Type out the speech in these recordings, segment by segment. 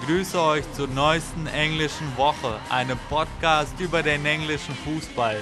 begrüße euch zur neuesten englischen Woche, einem Podcast über den englischen Fußball.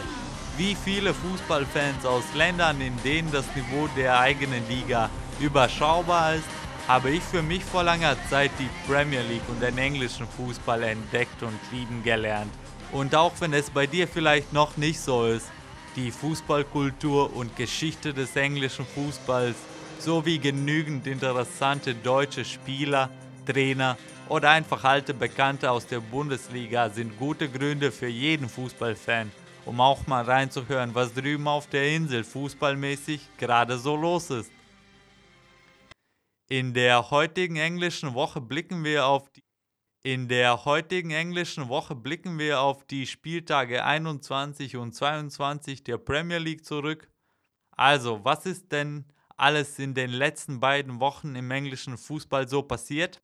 Wie viele Fußballfans aus Ländern, in denen das Niveau der eigenen Liga überschaubar ist, habe ich für mich vor langer Zeit die Premier League und den englischen Fußball entdeckt und lieben gelernt. Und auch wenn es bei dir vielleicht noch nicht so ist, die Fußballkultur und Geschichte des englischen Fußballs sowie genügend interessante deutsche Spieler, Trainer oder einfach alte Bekannte aus der Bundesliga sind gute Gründe für jeden Fußballfan, um auch mal reinzuhören, was drüben auf der Insel fußballmäßig gerade so los ist. In der heutigen englischen Woche blicken wir auf die in der heutigen englischen Woche blicken wir auf die Spieltage 21 und 22 der Premier League zurück. Also, was ist denn alles in den letzten beiden Wochen im englischen Fußball so passiert?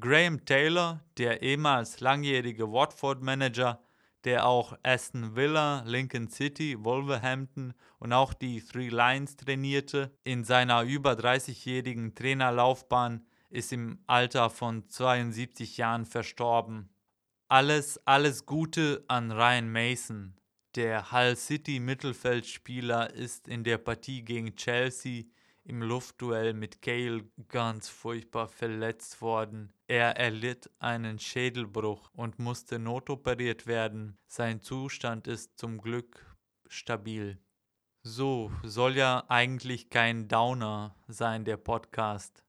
Graham Taylor, der ehemals langjährige Watford-Manager, der auch Aston Villa, Lincoln City, Wolverhampton und auch die Three Lions trainierte, in seiner über 30-jährigen Trainerlaufbahn ist im Alter von 72 Jahren verstorben. Alles, alles Gute an Ryan Mason. Der Hull City Mittelfeldspieler ist in der Partie gegen Chelsea im Luftduell mit Cale ganz furchtbar verletzt worden. Er erlitt einen Schädelbruch und musste notoperiert werden. Sein Zustand ist zum Glück stabil. So soll ja eigentlich kein Downer sein, der Podcast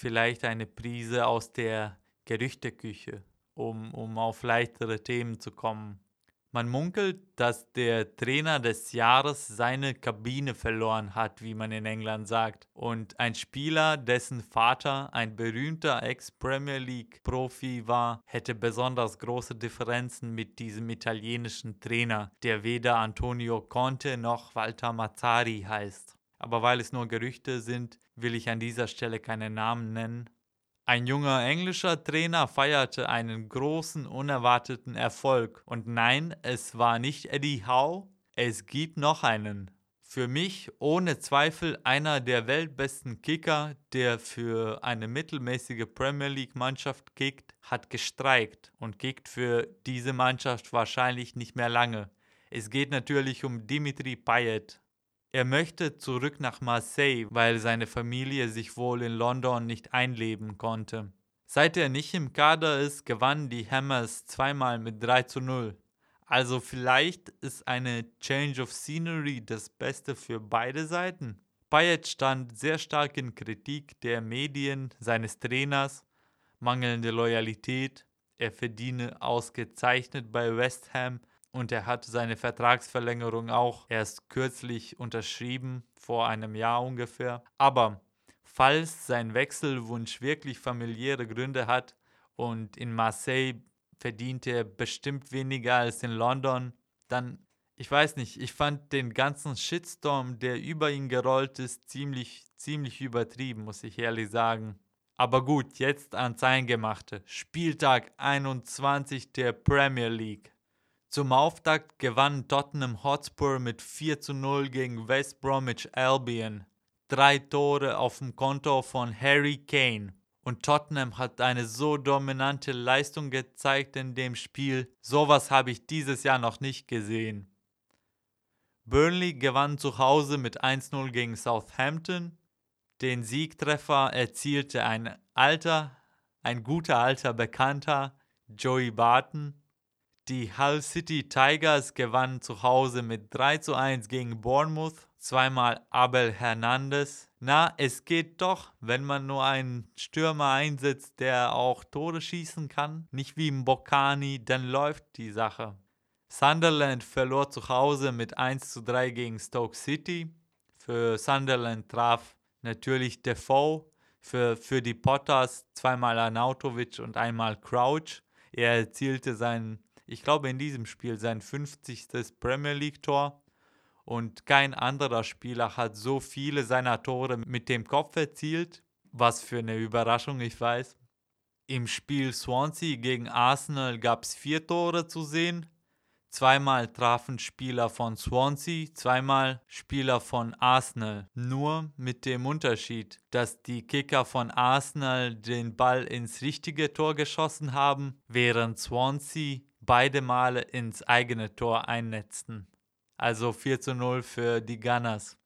vielleicht eine Prise aus der Gerüchteküche, um, um auf leichtere Themen zu kommen. Man munkelt, dass der Trainer des Jahres seine Kabine verloren hat, wie man in England sagt. Und ein Spieler, dessen Vater ein berühmter Ex-Premier League-Profi war, hätte besonders große Differenzen mit diesem italienischen Trainer, der weder Antonio Conte noch Walter Mazzari heißt aber weil es nur Gerüchte sind, will ich an dieser Stelle keine Namen nennen. Ein junger englischer Trainer feierte einen großen, unerwarteten Erfolg. Und nein, es war nicht Eddie Howe, es gibt noch einen. Für mich ohne Zweifel einer der weltbesten Kicker, der für eine mittelmäßige Premier League-Mannschaft kickt, hat gestreikt und kickt für diese Mannschaft wahrscheinlich nicht mehr lange. Es geht natürlich um Dimitri Payet, er möchte zurück nach Marseille, weil seine Familie sich wohl in London nicht einleben konnte. Seit er nicht im Kader ist, gewannen die Hammers zweimal mit 3 zu 0. Also vielleicht ist eine Change of Scenery das Beste für beide Seiten. Payet stand sehr stark in Kritik der Medien, seines Trainers, mangelnde Loyalität, er verdiene ausgezeichnet bei West Ham und er hat seine Vertragsverlängerung auch erst kürzlich unterschrieben, vor einem Jahr ungefähr. Aber falls sein Wechselwunsch wirklich familiäre Gründe hat und in Marseille verdient er bestimmt weniger als in London, dann, ich weiß nicht, ich fand den ganzen Shitstorm, der über ihn gerollt ist, ziemlich, ziemlich übertrieben, muss ich ehrlich sagen. Aber gut, jetzt ans Eingemachte. Spieltag 21 der Premier League. Zum Auftakt gewann Tottenham Hotspur mit 4 zu 0 gegen West Bromwich Albion. Drei Tore auf dem Konto von Harry Kane. Und Tottenham hat eine so dominante Leistung gezeigt in dem Spiel. Sowas habe ich dieses Jahr noch nicht gesehen. Burnley gewann zu Hause mit 1-0 gegen Southampton. Den Siegtreffer erzielte ein alter, ein guter alter Bekannter, Joey Barton. Die Hull City Tigers gewannen zu Hause mit 3 zu 1 gegen Bournemouth. Zweimal Abel Hernandez. Na, es geht doch, wenn man nur einen Stürmer einsetzt, der auch Tore schießen kann. Nicht wie im Bocani, dann läuft die Sache. Sunderland verlor zu Hause mit 1 zu 3 gegen Stoke City. Für Sunderland traf natürlich Defoe. Für, für die Potters zweimal Arnautovic und einmal Crouch. Er erzielte seinen ich glaube, in diesem Spiel sein 50. Premier League-Tor. Und kein anderer Spieler hat so viele seiner Tore mit dem Kopf erzielt. Was für eine Überraschung, ich weiß. Im Spiel Swansea gegen Arsenal gab es vier Tore zu sehen. Zweimal trafen Spieler von Swansea, zweimal Spieler von Arsenal. Nur mit dem Unterschied, dass die Kicker von Arsenal den Ball ins richtige Tor geschossen haben, während Swansea beide Male ins eigene Tor einnetzten. Also 4 zu 0 für die Gunners.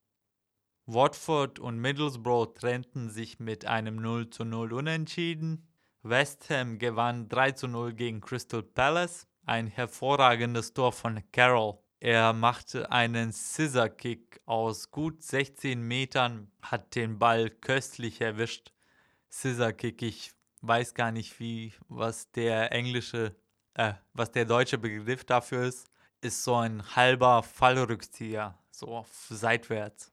Watford und Middlesbrough trennten sich mit einem 0 zu 0 Unentschieden. West Ham gewann 3 zu 0 gegen Crystal Palace ein hervorragendes Tor von Carroll. Er machte einen Scissor-Kick aus gut 16 Metern, hat den Ball köstlich erwischt. Scissor-Kick, ich weiß gar nicht, wie, was der englische, äh, was der deutsche Begriff dafür ist, ist so ein halber Fallrückzieher, so seitwärts.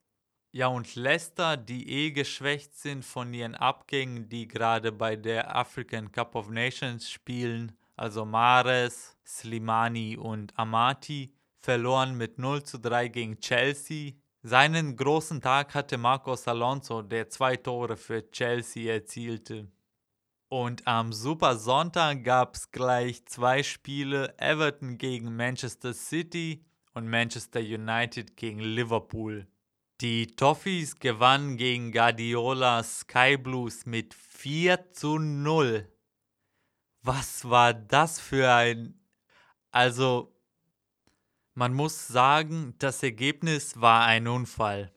Ja, und Leicester, die eh geschwächt sind von ihren Abgängen, die gerade bei der African Cup of Nations spielen, also Mares, Slimani und Amati, verloren mit 0 zu 3 gegen Chelsea. Seinen großen Tag hatte Marcos Alonso, der zwei Tore für Chelsea erzielte. Und am Super Sonntag gab es gleich zwei Spiele: Everton gegen Manchester City und Manchester United gegen Liverpool. Die Toffees gewannen gegen Guardiola Sky Blues mit 4 zu 0. Was war das für ein... Also, man muss sagen, das Ergebnis war ein Unfall.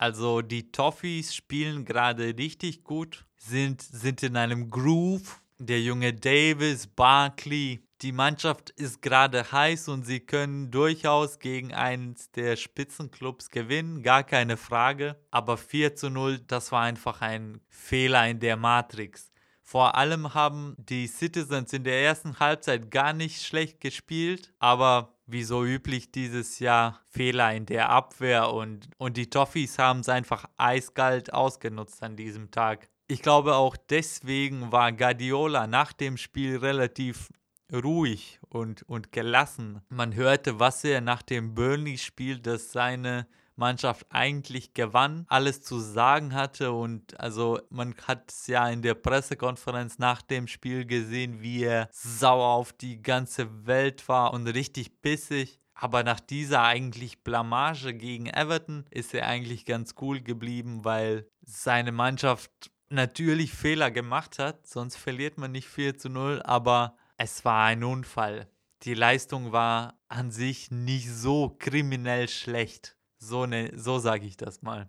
Also die Toffees spielen gerade richtig gut, sind, sind in einem Groove. Der junge Davis, Barkley, die Mannschaft ist gerade heiß und sie können durchaus gegen eines der Spitzenclubs gewinnen, gar keine Frage. Aber 4 zu 0, das war einfach ein Fehler in der Matrix. Vor allem haben die Citizens in der ersten Halbzeit gar nicht schlecht gespielt, aber wie so üblich dieses Jahr Fehler in der Abwehr und, und die Toffees haben es einfach eiskalt ausgenutzt an diesem Tag. Ich glaube auch deswegen war Guardiola nach dem Spiel relativ ruhig und, und gelassen. Man hörte, was er nach dem Burnley-Spiel, dass seine Mannschaft eigentlich gewann, alles zu sagen hatte und also man hat es ja in der Pressekonferenz nach dem Spiel gesehen, wie er sauer auf die ganze Welt war und richtig bissig. Aber nach dieser eigentlich Blamage gegen Everton ist er eigentlich ganz cool geblieben, weil seine Mannschaft natürlich Fehler gemacht hat, sonst verliert man nicht 4 zu 0, aber es war ein Unfall. Die Leistung war an sich nicht so kriminell schlecht. So, ne, so sage ich das mal.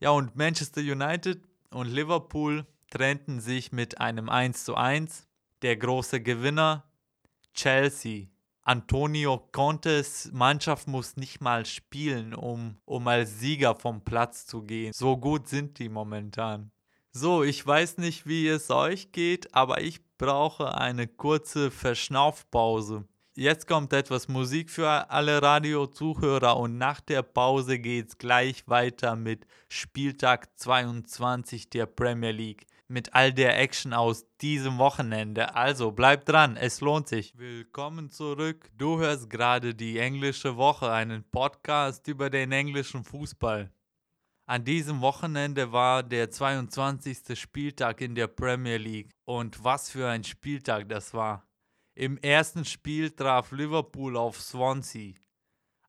Ja, und Manchester United und Liverpool trennten sich mit einem 1 zu 1. Der große Gewinner Chelsea. Antonio Contes Mannschaft muss nicht mal spielen, um, um als Sieger vom Platz zu gehen. So gut sind die momentan. So, ich weiß nicht, wie es euch geht, aber ich brauche eine kurze Verschnaufpause. Jetzt kommt etwas Musik für alle Radio-Zuhörer und nach der Pause geht es gleich weiter mit Spieltag 22 der Premier League. Mit all der Action aus diesem Wochenende. Also bleibt dran, es lohnt sich. Willkommen zurück. Du hörst gerade die englische Woche, einen Podcast über den englischen Fußball. An diesem Wochenende war der 22. Spieltag in der Premier League. Und was für ein Spieltag das war. Im ersten Spiel traf Liverpool auf Swansea.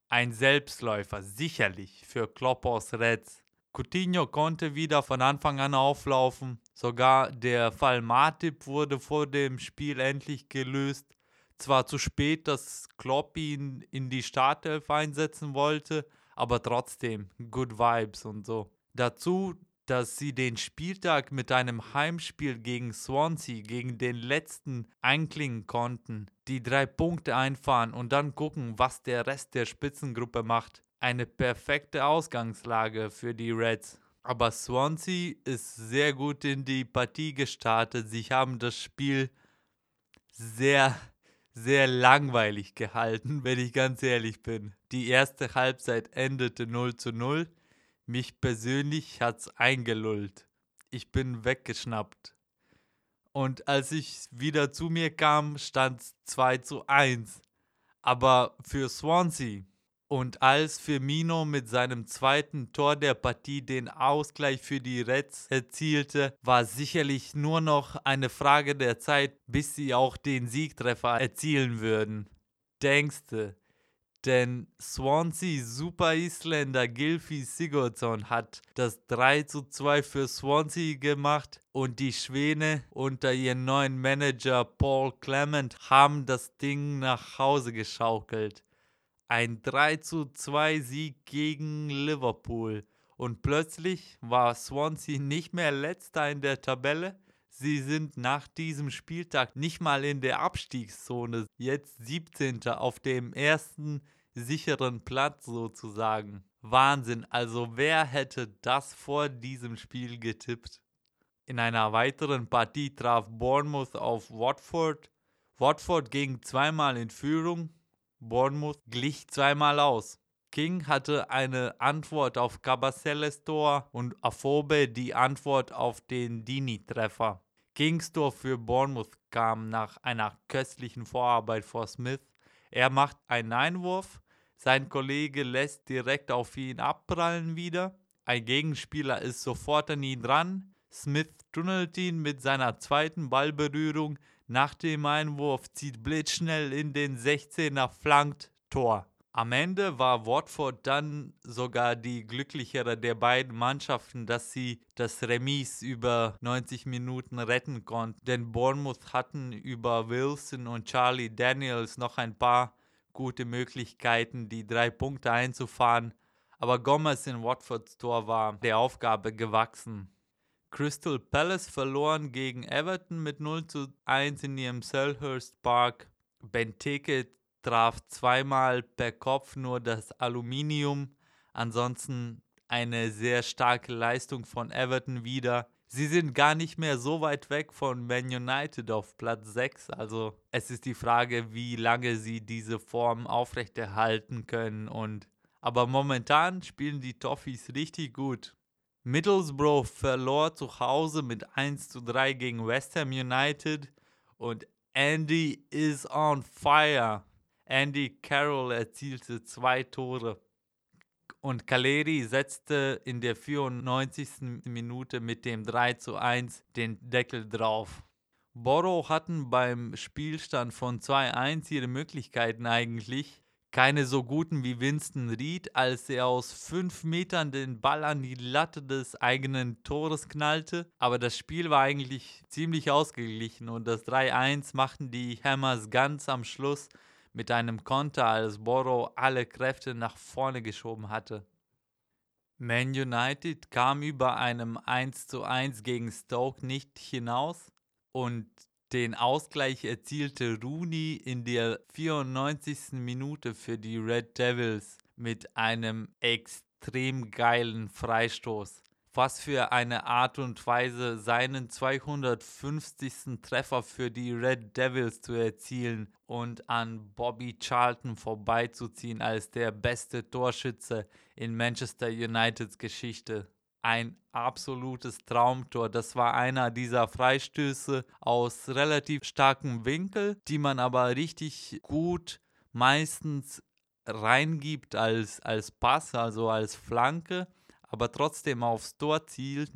Ein Selbstläufer, sicherlich, für Kloppers Reds. Coutinho konnte wieder von Anfang an auflaufen. Sogar der Fall Matip wurde vor dem Spiel endlich gelöst. Zwar zu spät, dass Klopp ihn in die Startelf einsetzen wollte, aber trotzdem, good vibes und so. Dazu dass sie den Spieltag mit einem Heimspiel gegen Swansea, gegen den letzten einklingen konnten, die drei Punkte einfahren und dann gucken, was der Rest der Spitzengruppe macht. Eine perfekte Ausgangslage für die Reds. Aber Swansea ist sehr gut in die Partie gestartet. Sie haben das Spiel sehr, sehr langweilig gehalten, wenn ich ganz ehrlich bin. Die erste Halbzeit endete 0 zu 0. Mich persönlich hat's eingelullt. Ich bin weggeschnappt. Und als ich wieder zu mir kam, stand 2 zu 1. Aber für Swansea und als Firmino mit seinem zweiten Tor der Partie den Ausgleich für die Reds erzielte, war sicherlich nur noch eine Frage der Zeit, bis sie auch den Siegtreffer erzielen würden. denkste. Denn Swansea Super Isländer Gilfie Sigurdsson hat das 3 zu 2 für Swansea gemacht und die Schwäne unter ihrem neuen Manager Paul Clement haben das Ding nach Hause geschaukelt. Ein 3 zu 2 Sieg gegen Liverpool. Und plötzlich war Swansea nicht mehr letzter in der Tabelle. Sie sind nach diesem Spieltag nicht mal in der Abstiegszone, jetzt 17. auf dem ersten sicheren Platz sozusagen. Wahnsinn, also wer hätte das vor diesem Spiel getippt? In einer weiteren Partie traf Bournemouth auf Watford. Watford ging zweimal in Führung, Bournemouth glich zweimal aus. King hatte eine Antwort auf Cabacelles Tor und Afobe die Antwort auf den Dini-Treffer. Kings Tor für Bournemouth kam nach einer köstlichen Vorarbeit vor Smith. Er macht einen Einwurf, sein Kollege lässt direkt auf ihn abprallen wieder. Ein Gegenspieler ist sofort an ihn dran. Smith tunnelt ihn mit seiner zweiten Ballberührung. Nach dem Einwurf zieht blitzschnell in den 16er, flankt Tor. Am Ende war Watford dann sogar die glücklichere der beiden Mannschaften, dass sie das Remis über 90 Minuten retten konnten. Denn Bournemouth hatten über Wilson und Charlie Daniels noch ein paar gute Möglichkeiten, die drei Punkte einzufahren. Aber Gomez in Watfords Tor war der Aufgabe gewachsen. Crystal Palace verloren gegen Everton mit 0 zu 1 in ihrem Selhurst Park. Benteke traf zweimal per Kopf nur das Aluminium. Ansonsten eine sehr starke Leistung von Everton wieder. Sie sind gar nicht mehr so weit weg von Man United auf Platz 6. Also es ist die Frage, wie lange sie diese Form aufrechterhalten können. Und aber momentan spielen die Toffees richtig gut. Middlesbrough verlor zu Hause mit 1 zu 3 gegen West Ham United und Andy is on fire. Andy Carroll erzielte zwei Tore. Und Caleri setzte in der 94. Minute mit dem 3 zu 1 den Deckel drauf. Borough hatten beim Spielstand von 2-1 ihre Möglichkeiten eigentlich. Keine so guten wie Winston Reed, als er aus 5 Metern den Ball an die Latte des eigenen Tores knallte. Aber das Spiel war eigentlich ziemlich ausgeglichen und das 3-1 machten die Hammers ganz am Schluss mit einem Konter, als Borough alle Kräfte nach vorne geschoben hatte. Man United kam über einem 1:1 gegen Stoke nicht hinaus und den Ausgleich erzielte Rooney in der 94. Minute für die Red Devils mit einem extrem geilen Freistoß was für eine Art und Weise, seinen 250. Treffer für die Red Devils zu erzielen und an Bobby Charlton vorbeizuziehen als der beste Torschütze in Manchester Uniteds Geschichte. Ein absolutes Traumtor. Das war einer dieser Freistöße aus relativ starkem Winkel, die man aber richtig gut meistens reingibt als, als Pass, also als Flanke aber trotzdem aufs Tor zielt,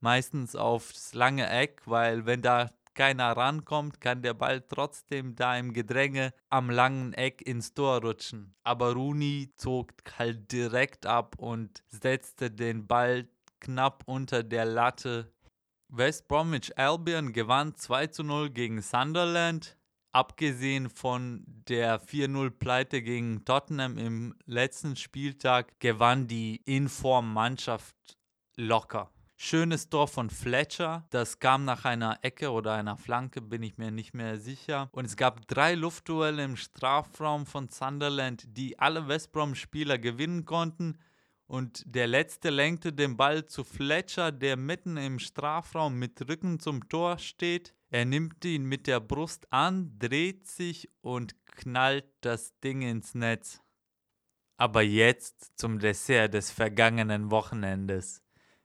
meistens aufs lange Eck, weil wenn da keiner rankommt, kann der Ball trotzdem da im Gedränge am langen Eck ins Tor rutschen. Aber Rooney zog halt direkt ab und setzte den Ball knapp unter der Latte. West Bromwich Albion gewann 2 zu 0 gegen Sunderland abgesehen von der 4-0-Pleite gegen Tottenham im letzten Spieltag, gewann die Inform-Mannschaft locker. Schönes Tor von Fletcher. Das kam nach einer Ecke oder einer Flanke, bin ich mir nicht mehr sicher. Und es gab drei Luftduelle im Strafraum von Sunderland, die alle West Brom-Spieler gewinnen konnten. Und der letzte lenkte den Ball zu Fletcher, der mitten im Strafraum mit Rücken zum Tor steht. Er nimmt ihn mit der Brust an, dreht sich und knallt das Ding ins Netz. Aber jetzt zum Dessert des vergangenen Wochenendes.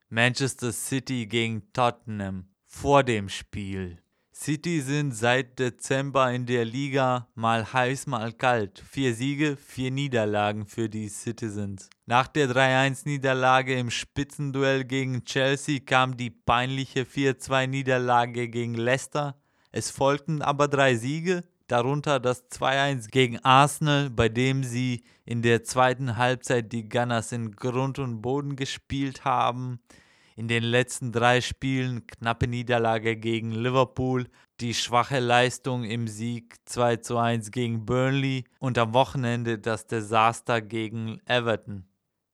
Manchester City gegen Tottenham vor dem Spiel. City sind seit Dezember in der Liga mal heiß, mal kalt. Vier Siege, vier Niederlagen für die Citizens. Nach der 3-1-Niederlage im Spitzenduell gegen Chelsea kam die peinliche 4-2-Niederlage gegen Leicester. Es folgten aber drei Siege, darunter das 2-1 gegen Arsenal, bei dem sie in der zweiten Halbzeit die Gunners in Grund und Boden gespielt haben. In den letzten drei Spielen knappe Niederlage gegen Liverpool, die schwache Leistung im Sieg 2 zu 1 gegen Burnley und am Wochenende das Desaster gegen Everton.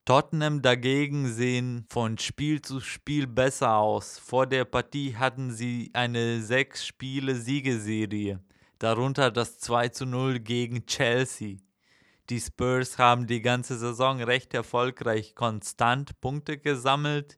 Tottenham dagegen sehen von Spiel zu Spiel besser aus. Vor der Partie hatten sie eine sechs Spiele Siegeserie, darunter das 2 zu 0 gegen Chelsea. Die Spurs haben die ganze Saison recht erfolgreich konstant Punkte gesammelt.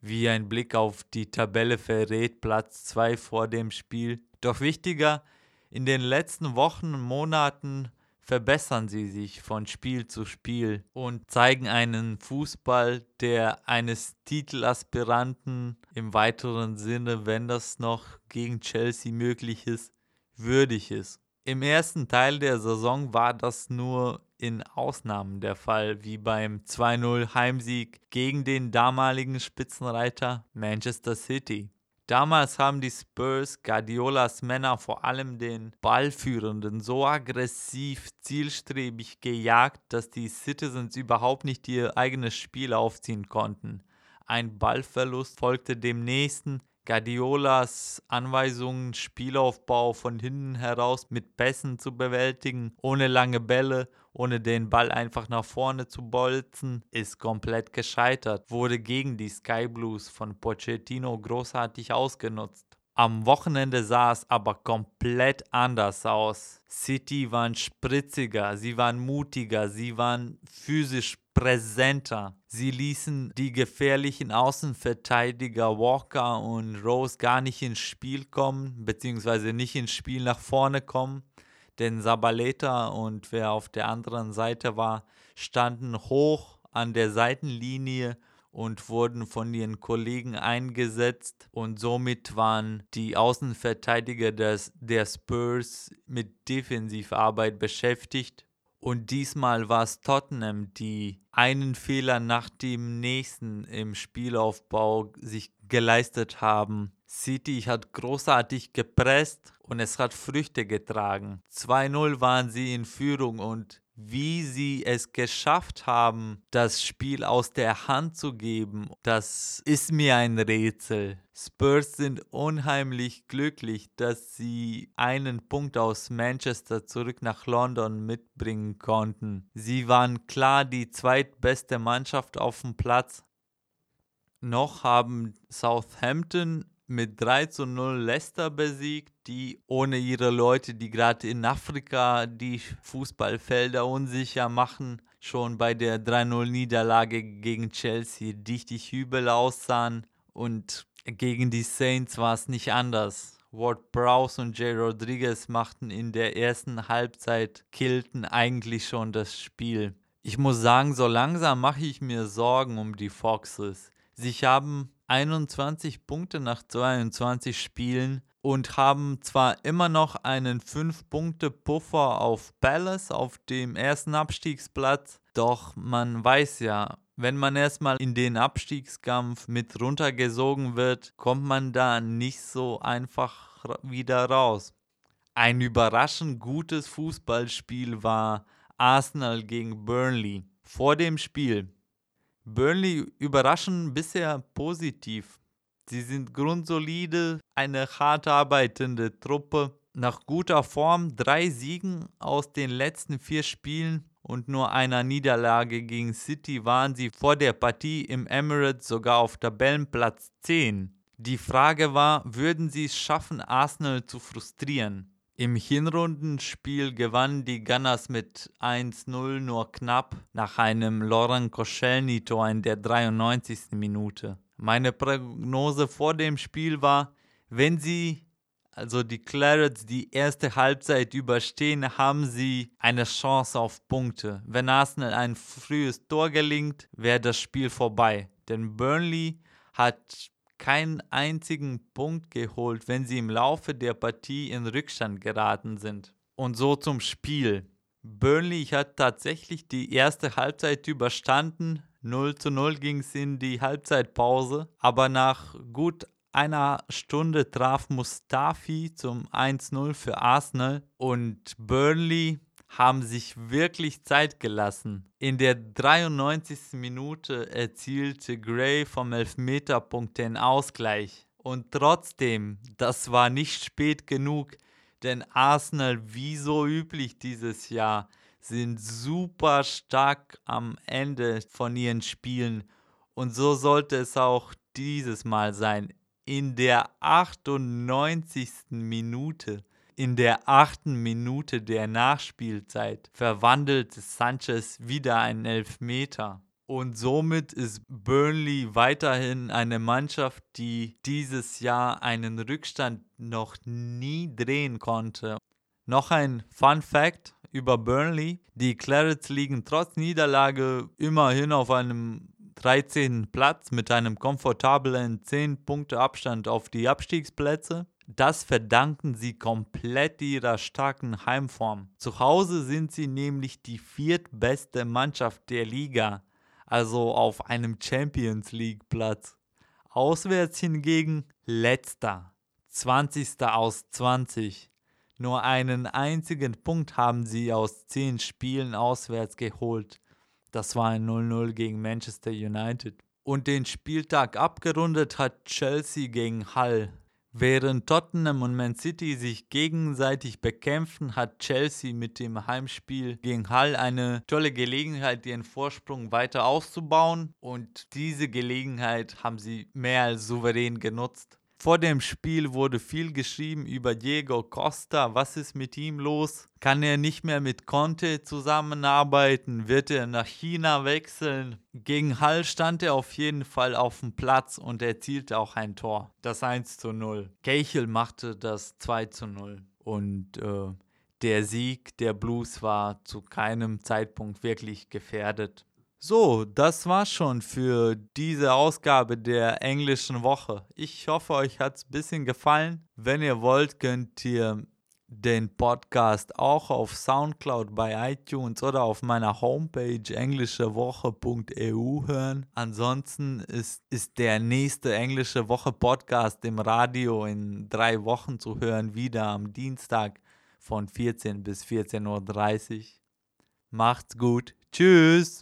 Wie ein Blick auf die Tabelle verrät, Platz 2 vor dem Spiel. Doch wichtiger, in den letzten Wochen und Monaten verbessern sie sich von Spiel zu Spiel und zeigen einen Fußball, der eines Titelaspiranten im weiteren Sinne, wenn das noch gegen Chelsea möglich ist, würdig ist. Im ersten Teil der Saison war das nur in Ausnahmen der Fall, wie beim 2-0 Heimsieg gegen den damaligen Spitzenreiter Manchester City. Damals haben die Spurs Guardiolas Männer vor allem den Ballführenden so aggressiv, zielstrebig gejagt, dass die Citizens überhaupt nicht ihr eigenes Spiel aufziehen konnten. Ein Ballverlust folgte dem nächsten, Guardiolas Anweisungen, Spielaufbau von hinten heraus mit Pässen zu bewältigen, ohne lange Bälle, ohne den Ball einfach nach vorne zu bolzen, ist komplett gescheitert, wurde gegen die Sky Blues von Pochettino großartig ausgenutzt. Am Wochenende sah es aber komplett anders aus. City waren spritziger, sie waren mutiger, sie waren physisch präsenter. Sie ließen die gefährlichen Außenverteidiger Walker und Rose gar nicht ins Spiel kommen, beziehungsweise nicht ins Spiel nach vorne kommen. Denn Sabaleta und wer auf der anderen Seite war, standen hoch an der Seitenlinie und wurden von ihren Kollegen eingesetzt und somit waren die Außenverteidiger des, der Spurs mit Defensivarbeit beschäftigt und diesmal war es Tottenham, die einen Fehler nach dem nächsten im Spielaufbau sich geleistet haben. City hat großartig gepresst und es hat Früchte getragen. 2-0 waren sie in Führung und wie sie es geschafft haben, das Spiel aus der Hand zu geben, das ist mir ein Rätsel. Spurs sind unheimlich glücklich, dass sie einen Punkt aus Manchester zurück nach London mitbringen konnten. Sie waren klar die zweitbeste Mannschaft auf dem Platz. Noch haben Southampton mit 3 zu 0 Leicester besiegt, die ohne ihre Leute, die gerade in Afrika die Fußballfelder unsicher machen, schon bei der 3-0-Niederlage gegen Chelsea richtig übel aussahen. Und gegen die Saints war es nicht anders. Ward Prowse und Jay Rodriguez machten in der ersten Halbzeit, killten eigentlich schon das Spiel. Ich muss sagen, so langsam mache ich mir Sorgen um die Foxes. Sie haben 21 Punkte nach 22 Spielen und haben zwar immer noch einen 5-Punkte-Puffer auf Palace auf dem ersten Abstiegsplatz, doch man weiß ja, wenn man erstmal in den Abstiegskampf mit runtergesogen wird, kommt man da nicht so einfach wieder raus. Ein überraschend gutes Fußballspiel war Arsenal gegen Burnley. Vor dem Spiel Burnley überraschen bisher positiv. Sie sind grundsolide, eine hart arbeitende Truppe. Nach guter Form drei Siegen aus den letzten vier Spielen und nur einer Niederlage gegen City waren sie vor der Partie im Emirates sogar auf Tabellenplatz 10. Die Frage war, würden sie es schaffen, Arsenal zu frustrieren? Im Hinrundenspiel gewannen die Gunners mit 1-0 nur knapp nach einem Laurent Koscielny-Tor in der 93. Minute. Meine Prognose vor dem Spiel war, wenn sie, also die Clarets, die erste Halbzeit überstehen, haben sie eine Chance auf Punkte. Wenn Arsenal ein frühes Tor gelingt, wäre das Spiel vorbei. Denn Burnley hat keinen einzigen Punkt geholt, wenn sie im Laufe der Partie in Rückstand geraten sind. Und so zum Spiel. Burnley hat tatsächlich die erste Halbzeit überstanden. 0 zu 0 ging es in die Halbzeitpause, aber nach gut einer Stunde traf Mustafi zum 1-0 für Arsenal und Burnley haben sich wirklich Zeit gelassen. In der 93. Minute erzielte Gray vom Elfmeterpunkt den Ausgleich. Und trotzdem, das war nicht spät genug, denn Arsenal, wie so üblich dieses Jahr, sind super stark am Ende von ihren Spielen. Und so sollte es auch dieses Mal sein. In der 98. Minute in der achten Minute der Nachspielzeit verwandelte Sanchez wieder einen Elfmeter. Und somit ist Burnley weiterhin eine Mannschaft, die dieses Jahr einen Rückstand noch nie drehen konnte. Noch ein Fun Fact über Burnley. Die Clarets liegen trotz Niederlage immerhin auf einem 13. Platz mit einem komfortablen 10 Punkte Abstand auf die Abstiegsplätze. Das verdanken sie komplett ihrer starken Heimform. Zu Hause sind sie nämlich die viertbeste Mannschaft der Liga, also auf einem Champions League Platz. Auswärts hingegen letzter, 20. aus 20. Nur einen einzigen Punkt haben sie aus 10 Spielen auswärts geholt. Das war ein 0-0 gegen Manchester United. Und den Spieltag abgerundet hat Chelsea gegen Hull Während Tottenham und Man City sich gegenseitig bekämpfen, hat Chelsea mit dem Heimspiel gegen Hull eine tolle Gelegenheit, ihren Vorsprung weiter auszubauen und diese Gelegenheit haben sie mehr als souverän genutzt. Vor dem Spiel wurde viel geschrieben über Diego Costa. Was ist mit ihm los? Kann er nicht mehr mit Conte zusammenarbeiten? Wird er nach China wechseln? Gegen Hall stand er auf jeden Fall auf dem Platz und erzielte auch ein Tor. Das 1 zu 0. Keichel machte das 2 zu 0. Und äh, der Sieg der Blues war zu keinem Zeitpunkt wirklich gefährdet. So, das war's schon für diese Ausgabe der englischen Woche. Ich hoffe, euch hat's ein bisschen gefallen. Wenn ihr wollt, könnt ihr den Podcast auch auf Soundcloud bei iTunes oder auf meiner Homepage englischewoche.eu hören. Ansonsten ist, ist der nächste englische Woche Podcast im Radio in drei Wochen zu hören, wieder am Dienstag von 14 bis 14.30 Uhr. Macht's gut. Tschüss.